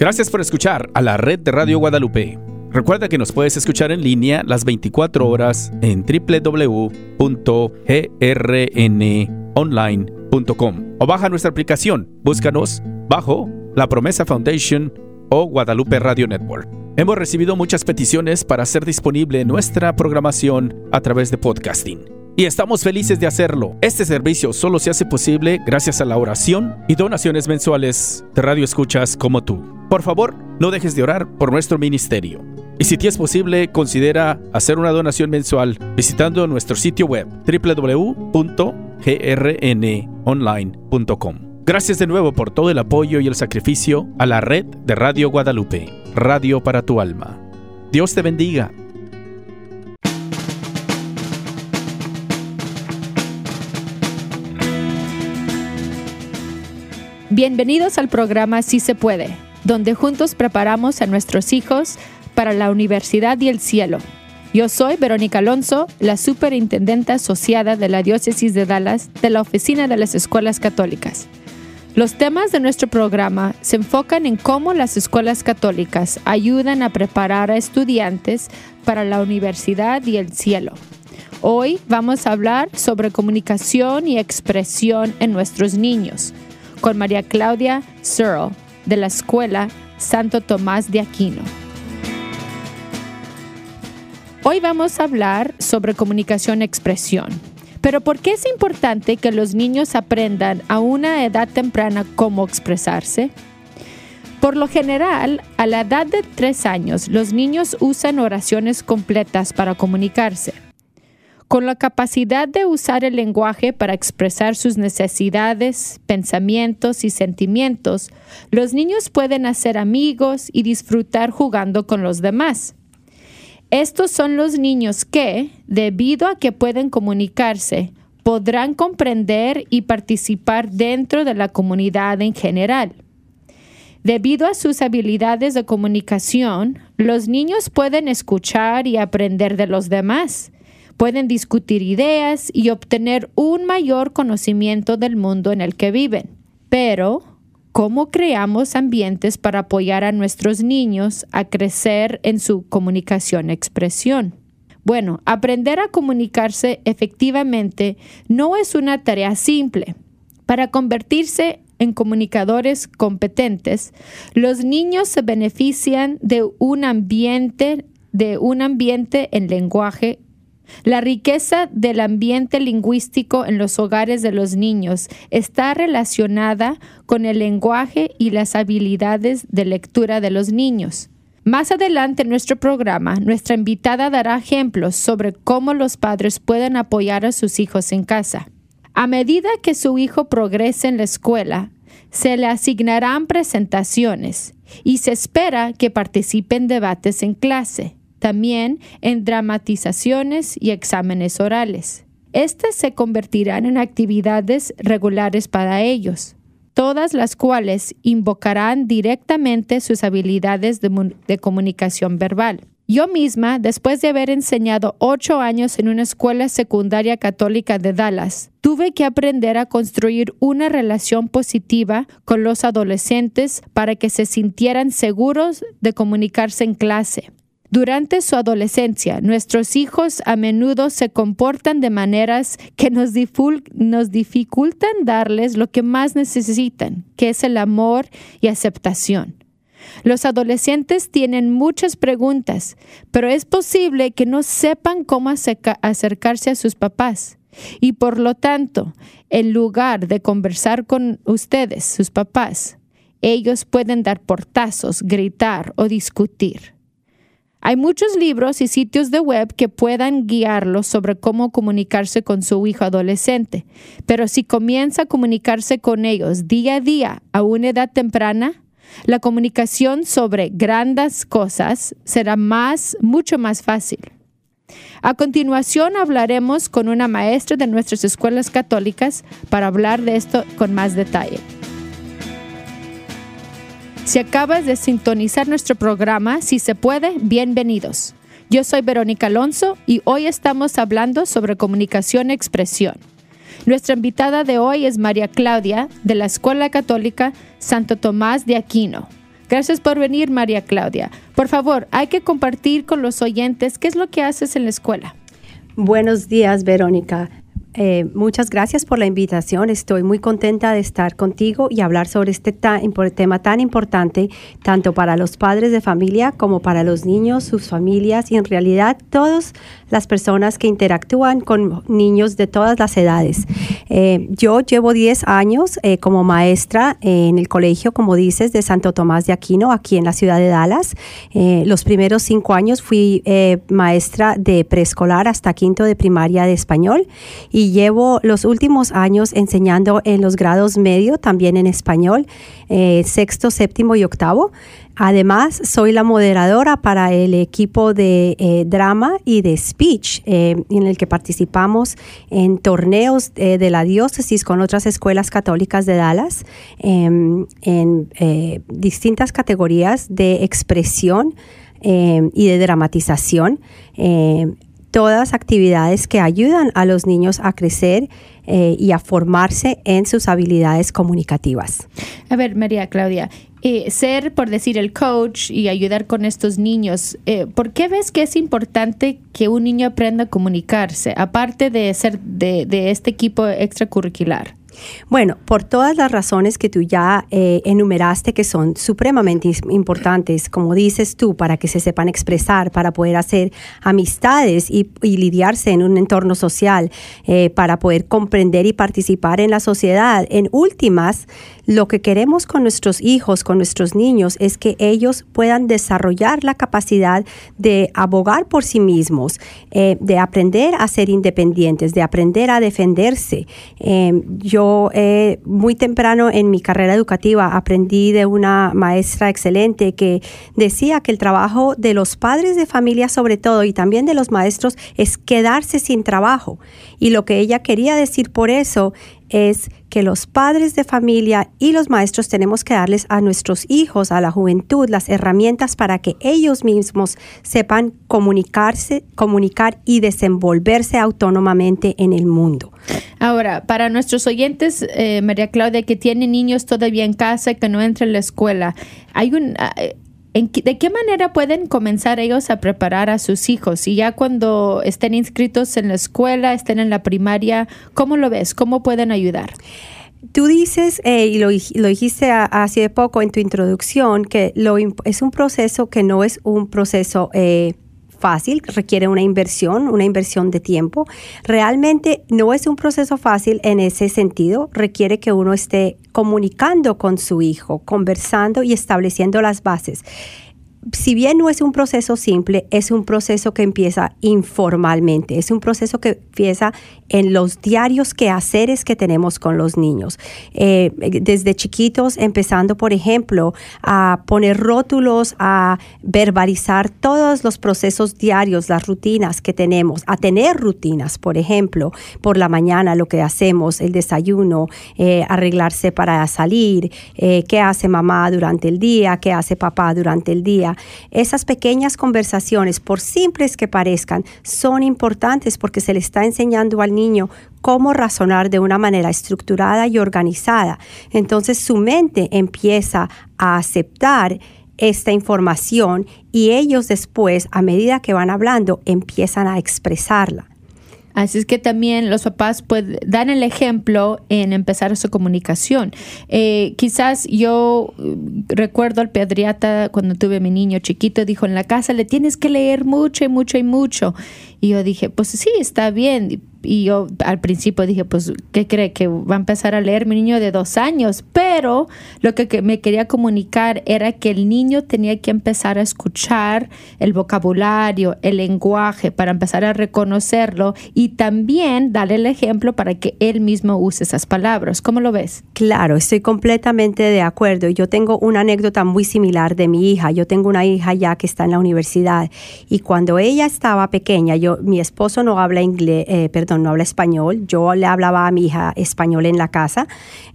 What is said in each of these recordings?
Gracias por escuchar a la red de Radio Guadalupe. Recuerda que nos puedes escuchar en línea las 24 horas en www.grnonline.com o baja nuestra aplicación. Búscanos bajo La Promesa Foundation o Guadalupe Radio Network. Hemos recibido muchas peticiones para hacer disponible nuestra programación a través de podcasting. Y estamos felices de hacerlo. Este servicio solo se hace posible gracias a la oración y donaciones mensuales de Radio Escuchas como tú. Por favor, no dejes de orar por nuestro ministerio. Y si es posible, considera hacer una donación mensual visitando nuestro sitio web www.grnonline.com. Gracias de nuevo por todo el apoyo y el sacrificio a la red de Radio Guadalupe, Radio para tu alma. Dios te bendiga. Bienvenidos al programa Si se puede, donde juntos preparamos a nuestros hijos para la universidad y el cielo. Yo soy Verónica Alonso, la superintendente asociada de la Diócesis de Dallas de la Oficina de las Escuelas Católicas. Los temas de nuestro programa se enfocan en cómo las escuelas católicas ayudan a preparar a estudiantes para la universidad y el cielo. Hoy vamos a hablar sobre comunicación y expresión en nuestros niños con María Claudia Searle de la Escuela Santo Tomás de Aquino. Hoy vamos a hablar sobre comunicación expresión. Pero ¿por qué es importante que los niños aprendan a una edad temprana cómo expresarse? Por lo general, a la edad de tres años, los niños usan oraciones completas para comunicarse. Con la capacidad de usar el lenguaje para expresar sus necesidades, pensamientos y sentimientos, los niños pueden hacer amigos y disfrutar jugando con los demás. Estos son los niños que, debido a que pueden comunicarse, podrán comprender y participar dentro de la comunidad en general. Debido a sus habilidades de comunicación, los niños pueden escuchar y aprender de los demás, pueden discutir ideas y obtener un mayor conocimiento del mundo en el que viven. Pero, ¿Cómo creamos ambientes para apoyar a nuestros niños a crecer en su comunicación-expresión? Bueno, aprender a comunicarse efectivamente no es una tarea simple. Para convertirse en comunicadores competentes, los niños se benefician de un ambiente de un ambiente en lenguaje la riqueza del ambiente lingüístico en los hogares de los niños está relacionada con el lenguaje y las habilidades de lectura de los niños. Más adelante en nuestro programa, nuestra invitada dará ejemplos sobre cómo los padres pueden apoyar a sus hijos en casa. A medida que su hijo progrese en la escuela, se le asignarán presentaciones y se espera que participe en debates en clase también en dramatizaciones y exámenes orales. Estas se convertirán en actividades regulares para ellos, todas las cuales invocarán directamente sus habilidades de, comunicación verbal. Yo misma, después de haber enseñado ocho años en una escuela secundaria católica de Dallas, tuve que aprender a construir una relación positiva con los adolescentes para que se sintieran seguros de comunicarse en clase. Durante su adolescencia, nuestros hijos a menudo se comportan de maneras que nos, dificultan darles lo que más necesitan, que es el amor y aceptación. Los adolescentes tienen muchas preguntas, pero es posible que no sepan cómo acercarse a sus papás. Y por lo tanto, en lugar de conversar con ustedes, sus papás, ellos pueden dar portazos, gritar o discutir. Hay muchos libros y sitios de web que puedan guiarlos sobre cómo comunicarse con su hijo adolescente, pero si comienza a comunicarse con ellos día a día a una edad temprana, la comunicación sobre grandes cosas será más, mucho más fácil. A continuación hablaremos con una maestra de nuestras escuelas católicas para hablar de esto con más detalle. Si acabas de sintonizar nuestro programa, si se puede, bienvenidos. Yo soy Verónica Alonso y hoy estamos hablando sobre comunicación e expresión. Nuestra invitada de hoy es María Claudia de la Escuela Católica Santo Tomás de Aquino, Gracias por venir, María Claudia. Por favor, hay que compartir con los oyentes qué es lo que haces en la escuela. Buenos días, Verónica. Eh, muchas gracias por la invitación. Estoy muy contenta de estar contigo y hablar sobre este tema tan importante, tanto para los padres de familia como para los niños, sus familias y en realidad todas las personas que interactúan con niños de todas las edades. Eh, yo llevo 10 años eh, como maestra en el colegio, como dices, de Santo Tomás de Aquino, aquí en la ciudad de Dallas. los primeros cinco años fui maestra de preescolar hasta quinto de primaria de español y llevo los últimos años enseñando en los grados medio, también en español, eh, sexto, séptimo y octavo. Además, soy la moderadora para el equipo de eh, drama y de speech, eh, en el que participamos en torneos de la diócesis con otras escuelas católicas de Dallas, em, en distintas categorías de expresión em, y de dramatización em, todas actividades que ayudan a los niños a crecer eh, y a formarse en sus habilidades comunicativas. A ver, María Claudia, eh, ser, por decir, el coach y ayudar con estos niños, eh, ¿por qué ves que es importante que un niño aprenda a comunicarse, aparte de ser de, de este equipo extracurricular? Bueno, por todas las razones que tú ya eh, enumeraste que son supremamente importantes, como dices tú, para que se sepan expresar, para poder hacer amistades y, lidiarse en un entorno social, eh, para poder comprender y participar en la sociedad. En últimas, lo que queremos con nuestros hijos, con nuestros niños, es que ellos puedan desarrollar la capacidad de abogar por sí mismos, eh, de aprender a ser independientes, de aprender a defenderse. Em, eh, muy temprano en mi carrera educativa aprendí de una maestra excelente que decía que el trabajo de los padres de familia sobre todo y también de los maestros es quedarse sin trabajo. Y lo que ella quería decir por eso es que los padres de familia y los maestros tenemos que darles a nuestros hijos, a la juventud, las herramientas para que ellos mismos sepan comunicarse, comunicar y desenvolverse autónomamente en el mundo. Ahora, para nuestros oyentes, eh, María Claudia, que tienen niños todavía en casa, que no entran a la escuela, hay un... Eh, ¿De qué manera pueden comenzar ellos a preparar a sus hijos? Y ya cuando estén inscritos en la escuela, estén en la primaria, ¿cómo lo ves? ¿Cómo pueden ayudar? Tú dices, eh, y lo, dijiste hace poco en tu introducción, que lo, es un proceso que no es un proceso eh, fácil, requiere una inversión, una inversión de tiempo. Realmente no es un proceso fácil en ese sentido, requiere que uno esté comunicando con su hijo, conversando y estableciendo las bases. Si bien no es un proceso simple, es un proceso que empieza informalmente, es un proceso que empieza en los diarios quehaceres que tenemos con los niños. Eh, desde chiquitos, empezando, por ejemplo, a poner rótulos, a verbalizar todos los procesos diarios, las rutinas que tenemos, a tener rutinas, por ejemplo, por la mañana lo que hacemos, el desayuno, eh, arreglarse para salir, eh, qué hace mamá durante el día, qué hace papá durante el día esas pequeñas conversaciones, por simples que parezcan, son importantes porque se le está enseñando al niño cómo razonar de una manera estructurada y organizada. Entonces su mente empieza a aceptar esta información y ellos después, a medida que van hablando, empiezan a expresarla. Así es que también los papás pueden, dan el ejemplo en empezar su comunicación. Eh, quizás yo mm, recuerdo al pediatra cuando tuve mi niño chiquito, dijo en la casa le tienes que leer mucho y mucho y mucho. Y yo dije, pues sí, está bien y yo al principio dije, pues, ¿qué cree? Que va a empezar a leer mi niño de dos años. Pero lo que, me quería comunicar era que el niño tenía que empezar a escuchar el vocabulario, el lenguaje, para empezar a reconocerlo y también darle el ejemplo para que él mismo use esas palabras. ¿Cómo lo ves? Claro, estoy completamente de acuerdo. Yo tengo una anécdota muy similar de mi hija. Yo tengo una hija ya que está en la universidad y cuando ella estaba pequeña, yo, mi esposo no habla inglés, eh, perdón, no habla español. Yo le hablaba a mi hija español en la casa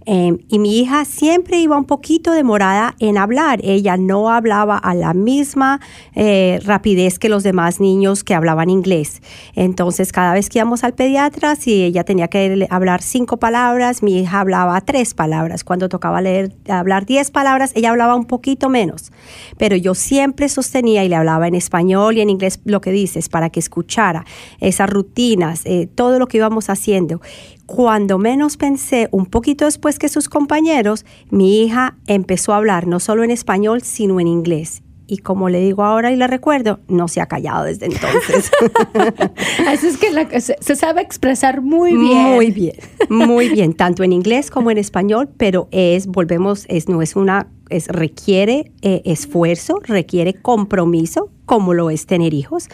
em, y mi hija siempre iba un poquito demorada en hablar. Ella no hablaba a la misma eh, rapidez que los demás niños que hablaban inglés. Entonces, cada vez que íbamos al pediatra, si ella tenía que hablar cinco palabras, mi hija hablaba tres palabras. Cuando tocaba leer, hablar diez palabras, ella hablaba un poquito menos. Pero yo siempre sostenía y le hablaba en español y en inglés lo que dices para que escuchara esas rutinas, eh, todo lo que íbamos haciendo. Cuando menos pensé, un poquito después que sus compañeros, mi hija empezó a hablar no solo en español, sino en inglés y como le digo ahora y le recuerdo, no se ha callado desde entonces. Así es que se, sabe expresar muy bien. Muy bien, muy bien, tanto en inglés como en español, pero es, volvemos, es, no es una, es, requiere eh, esfuerzo, requiere compromiso, como lo es tener hijos.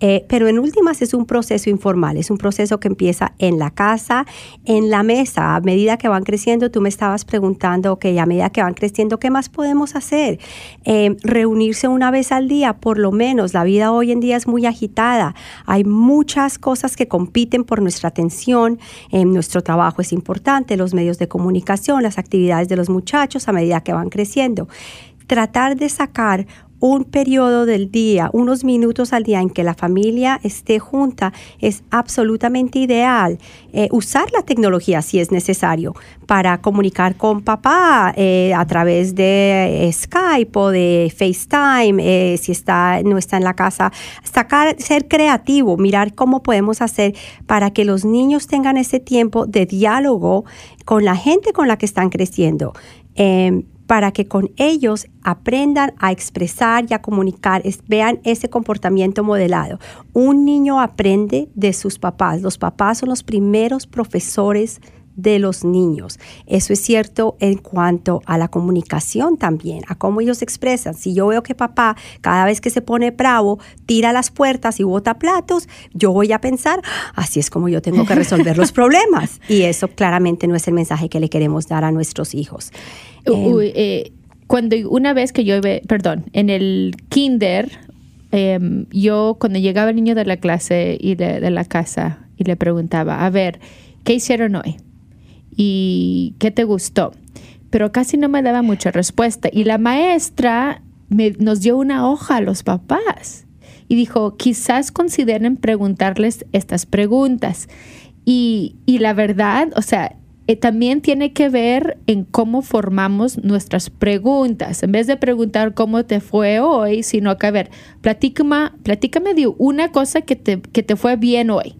Eh, pero en últimas es un proceso informal, es un proceso que empieza en la casa, en la mesa. A medida que van creciendo, tú me estabas preguntando, ok, a medida que van creciendo, ¿qué más podemos hacer? Eh, reunirse una vez al día, por lo menos. La vida hoy en día es muy agitada. Hay muchas cosas que compiten por nuestra atención. nuestro trabajo es importante, los medios de comunicación, las actividades de los muchachos a medida que van creciendo. Tratar de sacar un periodo del día, unos minutos al día en que la familia esté junta es absolutamente ideal. Eh, usar la tecnología si es necesario para comunicar con papá eh, a través de Skype o de FaceTime, eh, si está, no está en la casa. Sacar, ser creativo, mirar cómo podemos hacer para que los niños tengan ese tiempo de diálogo con la gente con la que están creciendo. Em, para que con ellos aprendan a expresar y a comunicar, vean ese comportamiento modelado. Un niño aprende de sus papás. Los papás son los primeros profesores de los niños. Eso es cierto en cuanto a la comunicación también, a cómo ellos expresan. Si yo veo que papá cada vez que se pone bravo tira las puertas y bota platos, yo voy a pensar, así es como yo tengo que resolver los problemas. Y eso claramente no es el mensaje que le queremos dar a nuestros hijos. Em, eh, cuando una vez que yo, perdón, en el kinder, em, yo cuando llegaba el niño de la clase y de, la casa y le preguntaba, a ver, ¿qué hicieron hoy? ¿Y qué te gustó? Pero casi no me daba mucha respuesta. Y la maestra nos dio una hoja a los papás y dijo, quizás consideren preguntarles estas preguntas. Y, y la verdad, o sea, eh, también tiene que ver en cómo formamos nuestras preguntas. En vez de preguntar cómo te fue hoy, sino que, a ver, platícame, platícame de una cosa que te, que te fue bien hoy.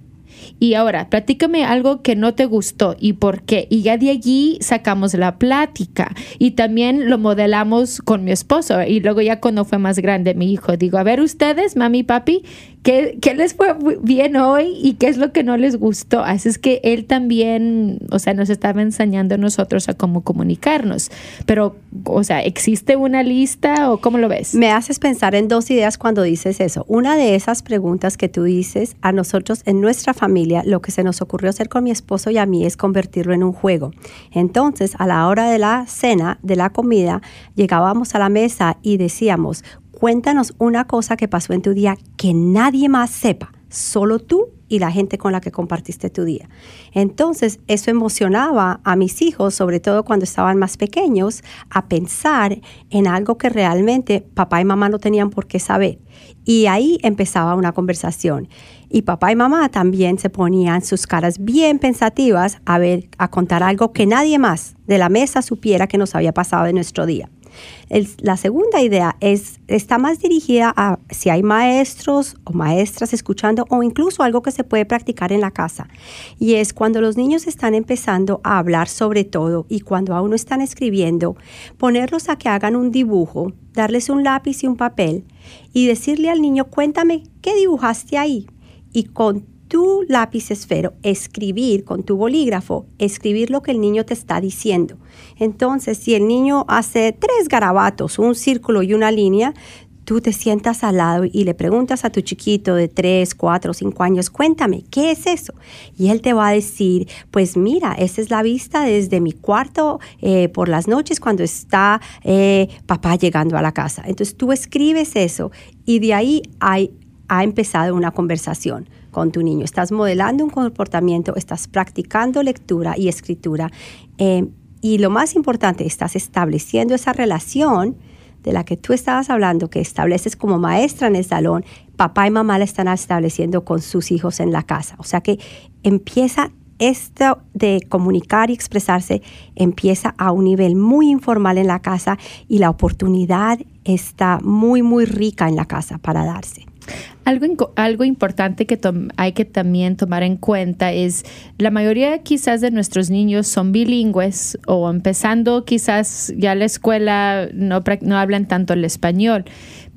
Y ahora, platícame algo que no te gustó y por qué. Y ya de allí sacamos la plática. Y también lo modelamos con mi esposo. Y luego ya cuando fue más grande mi hijo, digo, a ver ustedes, mami, papi, ¿Qué, les fue bien hoy y qué es lo que no les gustó? Así es que él también, o sea, nos estaba enseñando a nosotros a cómo comunicarnos. Pero, o sea, ¿existe una lista o cómo lo ves? Me haces pensar en dos ideas cuando dices eso. Una de esas preguntas que tú dices a nosotros en nuestra familia, lo que se nos ocurrió hacer con mi esposo y a mí es convertirlo en un juego. Entonces, a la hora de la cena, de la comida, llegábamos a la mesa y decíamos, Cuéntanos una cosa que pasó en tu día que nadie más sepa, solo tú y la gente con la que compartiste tu día. Entonces, eso emocionaba a mis hijos, sobre todo cuando estaban más pequeños, a pensar en algo que realmente papá y mamá no tenían por qué saber. Y ahí empezaba una conversación. Y papá y mamá también se ponían sus caras bien pensativas a ver, a contar algo que nadie más de la mesa supiera que nos había pasado en nuestro día la segunda idea es, está más dirigida a si hay maestros o maestras escuchando o incluso algo que se puede practicar en la casa. Y es cuando los niños están empezando a hablar sobre todo y cuando aún no están escribiendo, ponerlos a que hagan un dibujo, darles un lápiz y un papel y decirle al niño, cuéntame, ¿qué dibujaste ahí? Y con tu lápiz esfero, escribir con tu bolígrafo, escribir lo que el niño te está diciendo. Entonces, si el niño hace tres garabatos, un círculo y una línea, tú te sientas al lado y le preguntas a tu chiquito de tres, cuatro, cinco años, cuéntame, ¿qué es eso? Y él te va a decir, pues mira, esa es la vista desde mi cuarto eh, por las noches cuando está eh, papá llegando a la casa. Entonces tú escribes eso y de ahí ha empezado una conversación con tu niño. Estás modelando un comportamiento, estás practicando lectura y escritura. Eh, y lo más importante, estás estableciendo esa relación de la que tú estabas hablando, que estableces como maestra en el salón, papá y mamá la están estableciendo con sus hijos en la casa. O sea que empieza esto de comunicar y expresarse, empieza a un nivel muy informal en la casa y la oportunidad está muy, muy rica en la casa para darse. Algo, algo importante que hay que también tomar en cuenta es la mayoría quizás de nuestros niños son bilingües o empezando quizás ya la escuela no, no hablan tanto el español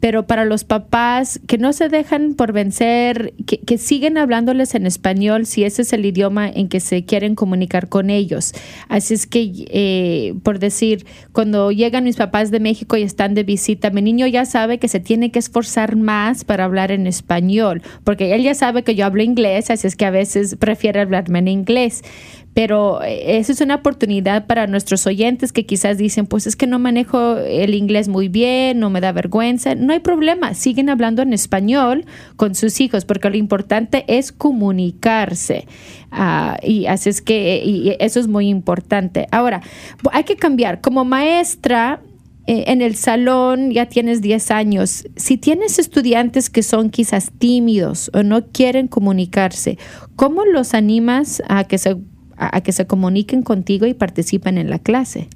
pero para los papás que no se dejan por vencer, que, siguen hablándoles en español si ese es el idioma en que se quieren comunicar con ellos. Así es que, eh, por decir, cuando llegan mis papás de México y están de visita, mi niño ya sabe que se tiene que esforzar más para hablar en español, porque él ya sabe que yo hablo inglés, así es que a veces prefiere hablarme en inglés pero eh, eso es una oportunidad para nuestros oyentes que quizás dicen, pues es que no manejo el inglés muy bien, no me da vergüenza. No hay problema, siguen hablando en español con sus hijos, porque lo importante es comunicarse. Ah, y así es que y eso es muy importante. Ahora, hay que cambiar. Como maestra, eh, en el salón ya tienes 10 años, si tienes estudiantes que son quizás tímidos o no quieren comunicarse, ¿cómo los animas a que se a, que se comuniquen contigo y participen en la clase?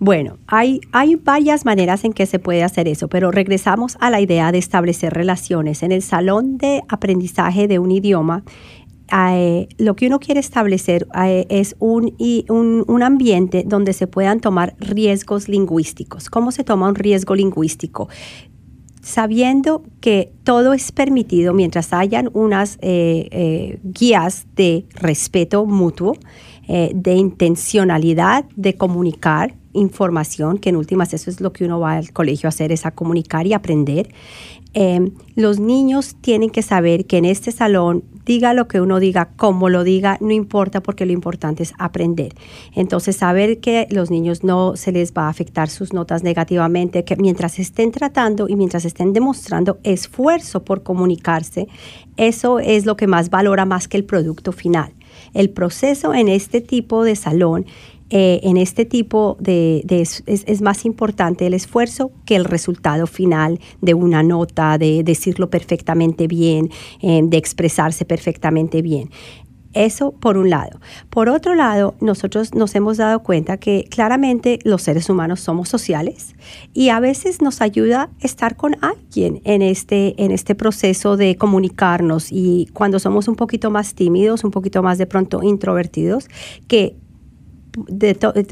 Bueno, hay, hay varias maneras en que se puede hacer eso, pero regresamos a la idea de establecer relaciones. En el salón de aprendizaje de un idioma, eh, lo que uno quiere establecer eh, es un, un, un, ambiente donde se puedan tomar riesgos lingüísticos. ¿Cómo se toma un riesgo lingüístico? Sabiendo que todo es permitido mientras hayan unas eh, eh, guías de respeto mutuo, eh, de intencionalidad de comunicar información, que en últimas eso es lo que uno va al colegio a hacer, es a comunicar y aprender. los niños tienen que saber que en este salón diga lo que uno diga, como lo diga, no importa porque lo importante es aprender. Entonces, saber que los niños no se les va a afectar sus notas negativamente, que mientras estén tratando y mientras estén demostrando esfuerzo por comunicarse, eso es lo que más valora más que el producto final. El proceso en este tipo de salón eh, en este tipo de, es, más importante el esfuerzo que el resultado final de una nota, de decirlo perfectamente bien, eh, de expresarse perfectamente bien. Eso por un lado. Por otro lado, nosotros nos hemos dado cuenta que claramente los seres humanos somos sociales y a veces nos ayuda estar con alguien en este, en este proceso de comunicarnos y cuando somos un poquito más tímidos, un poquito más de pronto introvertidos, que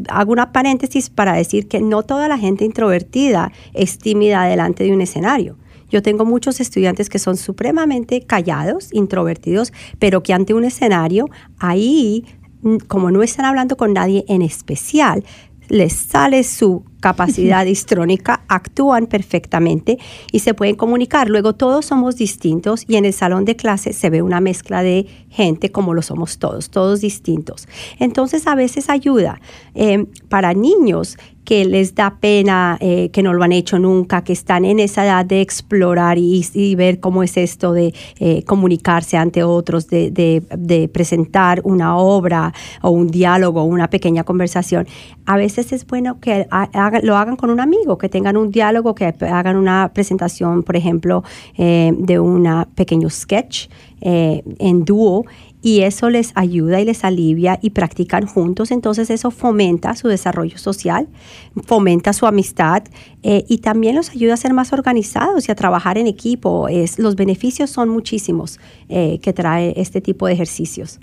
hago una paréntesis para decir que no toda la gente introvertida es tímida delante de un escenario. Yo tengo muchos estudiantes que son supremamente callados, introvertidos, pero que ante un escenario, ahí, como no están hablando con nadie en especial, les sale su capacidad histrónica, actúan perfectamente y se pueden comunicar. Luego todos somos distintos y en el salón de clase se ve una mezcla de gente como lo somos todos, todos distintos. Entonces a veces ayuda. Eh, para niños que les da pena, eh, que no lo han hecho nunca, que están en esa edad de explorar y, ver cómo es esto de eh, comunicarse ante otros, de, presentar una obra o un diálogo, una pequeña conversación. A veces es bueno que lo hagan con un amigo, que tengan un diálogo, que hagan una presentación, por ejemplo, eh, de un pequeño sketch en dúo y eso les ayuda y les alivia y practican juntos, entonces eso fomenta su desarrollo social, fomenta su amistad eh, y también los ayuda a ser más organizados y a trabajar en equipo. Es, los beneficios son muchísimos eh, que trae este tipo de ejercicios.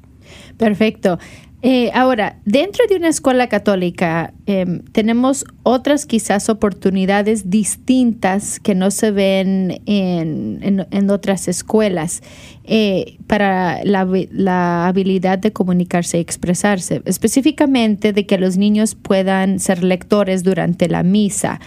Perfecto. Eh, ahora, dentro de una escuela católica em, tenemos otras quizás oportunidades distintas que no se ven en, otras escuelas eh, para la, habilidad de comunicarse y expresarse, específicamente de que los niños puedan ser lectores durante la misa.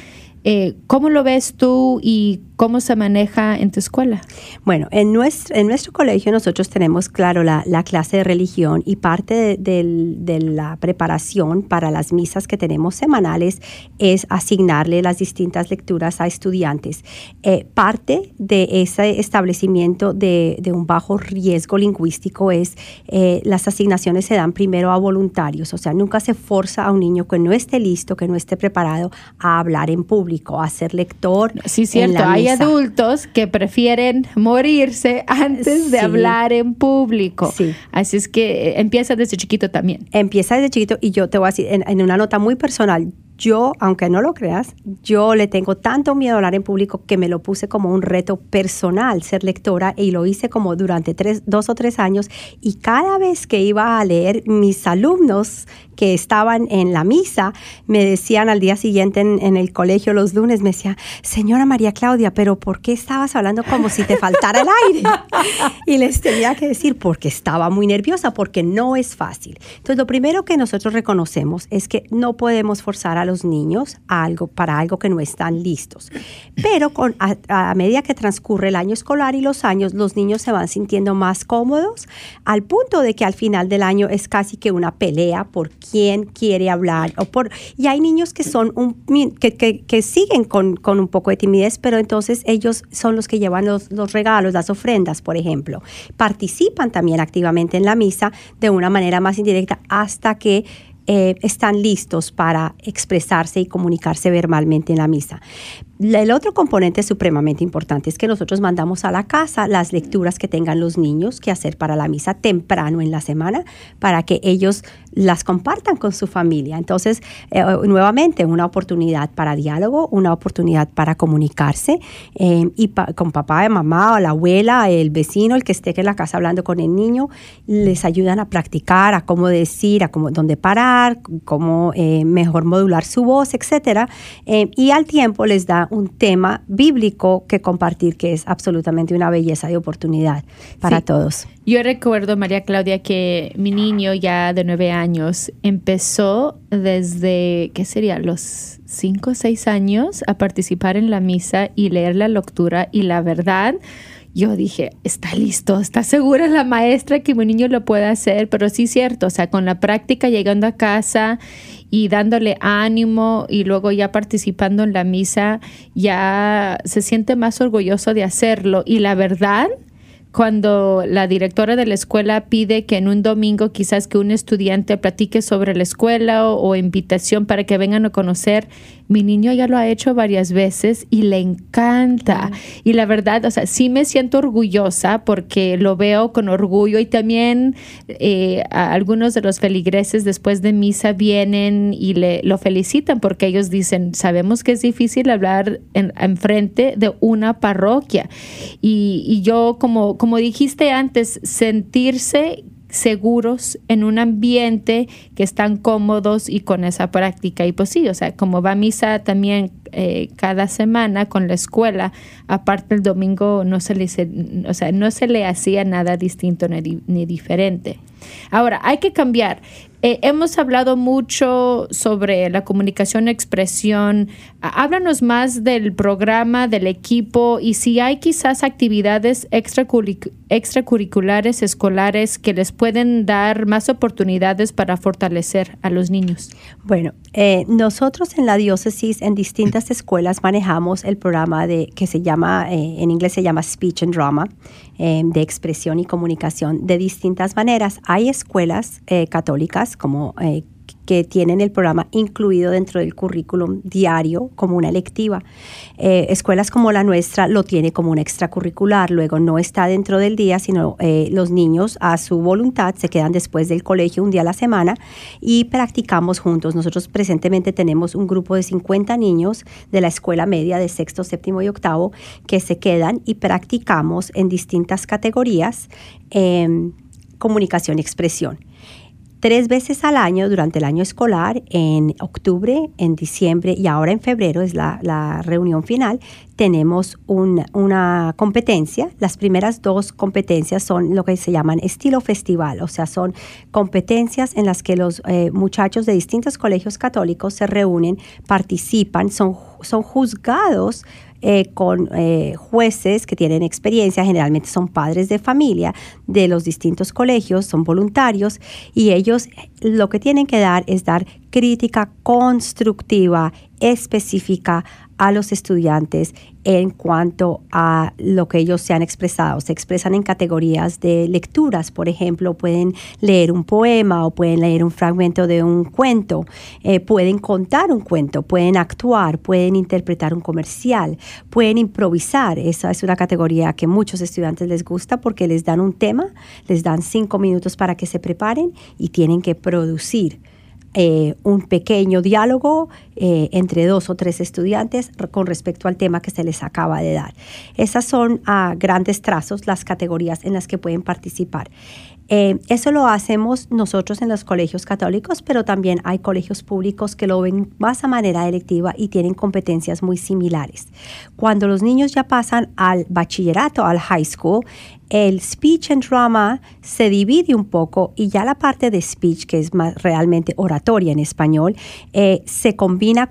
Eh, ¿Cómo lo ves tú y ¿Cómo se maneja en tu escuela? Bueno, en nuestro, en nuestro colegio nosotros tenemos, claro, la, clase de religión y parte de, la preparación para las misas que tenemos semanales es asignarle las distintas lecturas a estudiantes. Eh, parte de ese establecimiento de, un bajo riesgo lingüístico es eh, las asignaciones se dan primero a voluntarios, o sea, nunca se forza a un niño que no esté listo, que no esté preparado a hablar en público, a ser lector. Sí, cierto. Hay hay adultos que prefieren morirse antes de hablar en público. Así es que eh, empieza desde chiquito también. Empieza desde chiquito y yo te voy a decir, en una nota muy personal, yo, aunque no lo creas, yo le tengo tanto miedo a hablar en público que me lo puse como un reto personal ser lectora y lo hice como durante tres, dos o tres años y cada vez que iba a leer mis alumnos que estaban en la misa me decían al día siguiente en, el colegio los lunes, me decía, señora María Claudia, pero ¿por qué estabas hablando como si te faltara el aire? y les tenía que decir, porque estaba muy nerviosa, porque no es fácil. Entonces, lo primero que nosotros reconocemos es que no podemos forzar a los niños algo, para algo que no están listos. Pero con, a, medida que transcurre el año escolar y los años, los niños se van sintiendo más cómodos al punto de que al final del año es casi que una pelea por quién quiere hablar. O por, y hay niños que, son un, que, que, siguen con, con, un poco de timidez, pero entonces ellos son los que llevan los, los regalos, las ofrendas, por ejemplo. Participan también activamente en la misa de una manera más indirecta hasta que eh, están listos para expresarse y comunicarse verbalmente en la misa. El otro componente supremamente importante es que nosotros mandamos a la casa las lecturas que tengan los niños que hacer para la misa temprano en la semana para que ellos las compartan con su familia. Entonces, eh, nuevamente, una oportunidad para diálogo, una oportunidad para comunicarse eh, y con papá, mamá, o la abuela, el vecino, el que esté en la casa hablando con el niño, les ayudan a practicar, a cómo decir, a cómo, dónde parar, cómo eh, mejor modular su voz, etcétera. y al tiempo les da un tema bíblico que compartir, que es absolutamente una belleza de oportunidad para todos. Yo recuerdo, María Claudia, que mi niño ya de nueve años empezó desde, ¿qué sería? Los cinco o seis años a participar en la misa y leer la lectura y la verdad yo dije, está listo, está segura la maestra que mi niño lo puede hacer, pero sí cierto, o sea, con la práctica llegando a casa y dándole ánimo y luego ya participando en la misa, ya se siente más orgulloso de hacerlo. Y la verdad, cuando la directora de la escuela pide que en un domingo quizás que un estudiante platique sobre la escuela o, invitación para que vengan a conocer, mi niño ya lo ha hecho varias veces y le encanta. Y la verdad, o sea, sí me siento orgullosa porque lo veo con orgullo y también eh, algunos de los feligreses después de misa vienen y le, lo felicitan porque ellos dicen, sabemos que es difícil hablar en, frente de una parroquia. Y, y yo como como dijiste antes, sentirse seguros en un ambiente que están cómodos y con esa práctica. Y pues sí, o sea, como va a misa también eh, cada semana con la escuela, aparte el domingo no se le, o sea, no se le hacía nada distinto ni, ni diferente. Ahora, hay que cambiar. Eh, hemos hablado mucho sobre la comunicación expresión. Háblanos más del programa, del equipo y si hay quizás actividades extracurriculares escolares que les pueden dar más oportunidades para fortalecer a los niños. Bueno, eh, nosotros en la diócesis en distintas escuelas manejamos el programa de que se llama, eh, en inglés se llama Speech and Drama. Em, de expresión y comunicación de distintas maneras. Hay escuelas eh, católicas como eh, que tienen el programa incluido dentro del currículum diario como una electiva. Eh, escuelas como la nuestra lo tiene como un extracurricular, luego no está dentro del día, sino eh, los niños a su voluntad se quedan después del colegio un día a la semana y practicamos juntos. Nosotros presentemente tenemos un grupo de 50 niños de la escuela media de sexto, séptimo y octavo que se quedan y practicamos en distintas categorías em, comunicación y expresión tres veces al año durante el año escolar, en octubre, en diciembre y ahora en febrero es la, reunión final, tenemos una competencia. Las primeras dos competencias son lo que se llaman estilo festival, o sea, son competencias en las que los eh, muchachos de distintos colegios católicos se reúnen, participan, son, son juzgados eh, con eh, jueces que tienen experiencia, generalmente son padres de familia de los distintos colegios, son voluntarios y ellos lo que tienen que dar es dar crítica constructiva, específica a los estudiantes en cuanto a lo que ellos se han expresado. Se expresan en categorías de lecturas, por ejemplo, pueden leer un poema o pueden leer un fragmento de un cuento, eh, pueden contar un cuento, pueden actuar, pueden interpretar un comercial, pueden improvisar. Esa es una categoría que muchos estudiantes les gusta porque les dan un tema, les dan cinco minutos para que se preparen y tienen que producir. Eh, un pequeño diálogo eh, entre dos o tres estudiantes con respecto al tema que se les acaba de dar. Esas son a grandes trazos las categorías en las que pueden participar. Eh, eso lo hacemos nosotros en los colegios católicos, pero también hay colegios públicos que lo ven más a manera electiva y tienen competencias muy similares. Cuando los niños ya pasan al bachillerato, al high school, el speech and drama se divide un poco y ya la parte de speech, que es más realmente oratoria en español, eh, se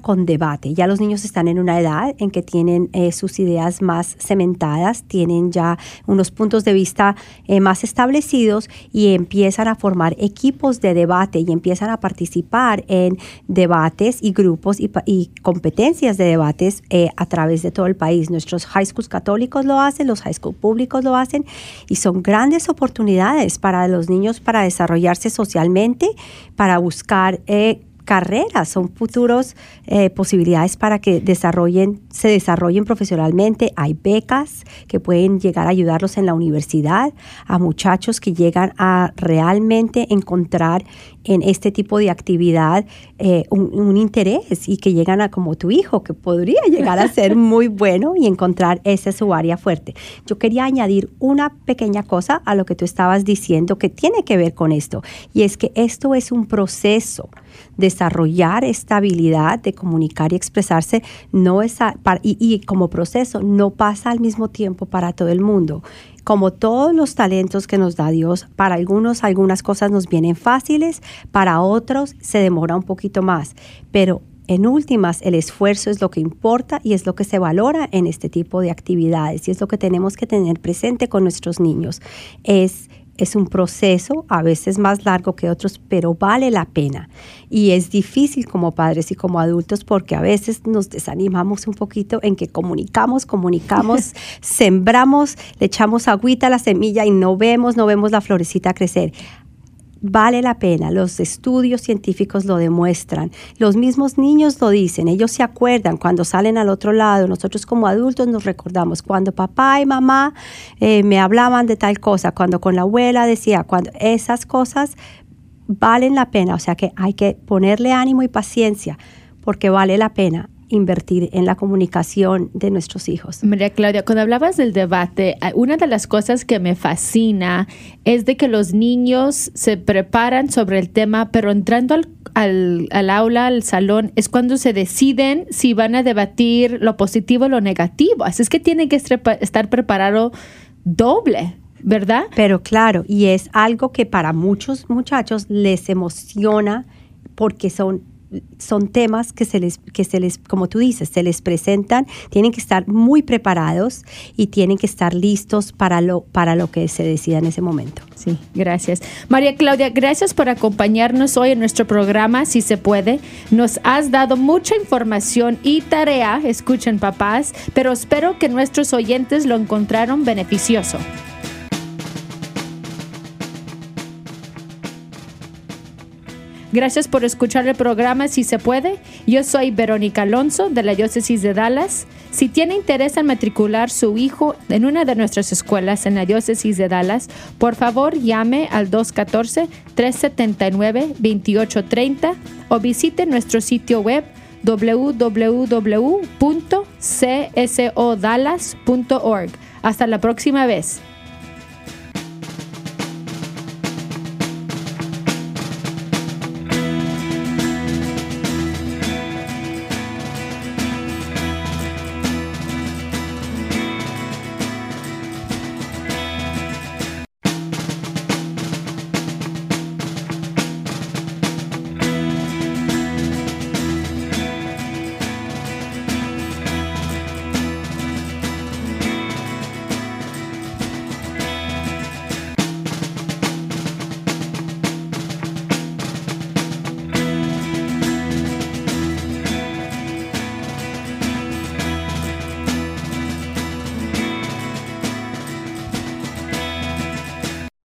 con debate. Ya los niños están en una edad en que tienen eh, sus ideas más cementadas, tienen ya unos puntos de vista eh, más establecidos y empiezan a formar equipos de debate y empiezan a participar en debates y grupos y, y competencias de debates a través de todo el país. Nuestros high schools católicos lo hacen, los high school públicos lo hacen y son grandes oportunidades para los niños para desarrollarse socialmente, para buscar eh, carreras, son futuros eh, posibilidades para que desarrollen, se desarrollen profesionalmente. Hay becas que pueden llegar a ayudarlos en la universidad, a muchachos que llegan a realmente encontrar en este tipo de actividad eh, un, interés y que llegan a como tu hijo, que podría llegar a ser muy bueno y encontrar esa su área fuerte. Yo quería añadir una pequeña cosa a lo que tú estabas diciendo que tiene que ver con esto, y es que esto es un proceso desarrollar esta habilidad de comunicar y expresarse no es y, como proceso no pasa al mismo tiempo para todo el mundo. Como todos los talentos que nos da Dios, para algunos algunas cosas nos vienen fáciles, para otros se demora un poquito más, pero en últimas, el esfuerzo es lo que importa y es lo que se valora en este tipo de actividades y es lo que tenemos que tener presente con nuestros niños. Es es un proceso, a veces más largo que otros, pero vale la pena. Y es difícil como padres y como adultos porque a veces nos desanimamos un poquito en que comunicamos, comunicamos, sembramos, le echamos agüita a la semilla y no vemos, no vemos la florecita crecer vale la pena. Los estudios científicos lo demuestran. Los mismos niños lo dicen. Ellos se acuerdan cuando salen al otro lado. Nosotros como adultos nos recordamos cuando papá y mamá eh, me hablaban de tal cosa, cuando con la abuela decía, cuando esas cosas valen la pena. O sea que hay que ponerle ánimo y paciencia porque vale la pena invertir en la comunicación de nuestros hijos. María Claudia, cuando hablabas del debate, eh, una de las cosas que me fascina es de que los niños se preparan sobre el tema, pero entrando al, aula, al salón, es cuando se deciden si van a debatir lo positivo o lo negativo. Así es que tienen que estar preparado doble. ¿Verdad? Pero claro, y es algo que para muchos muchachos les emociona porque son son temas que se les, que se les, como tú dices, se les presentan, tienen que estar muy preparados y tienen que estar listos para lo, para lo que se decida en ese momento. Sí, gracias. María Claudia, gracias por acompañarnos hoy en nuestro programa, si se puede. Nos has dado mucha información y tarea, escuchen papás, pero espero que nuestros oyentes lo encontraron beneficioso. Gracias por escuchar el programa Si se puede. Yo soy Verónica Alonso de la Diócesis de Dallas. Si tiene interés en matricular su hijo en una de nuestras escuelas en la Diócesis de Dallas, por favor llame al 214-379-2830 o visite nuestro sitio web www.csodallas.org. Hasta la próxima vez.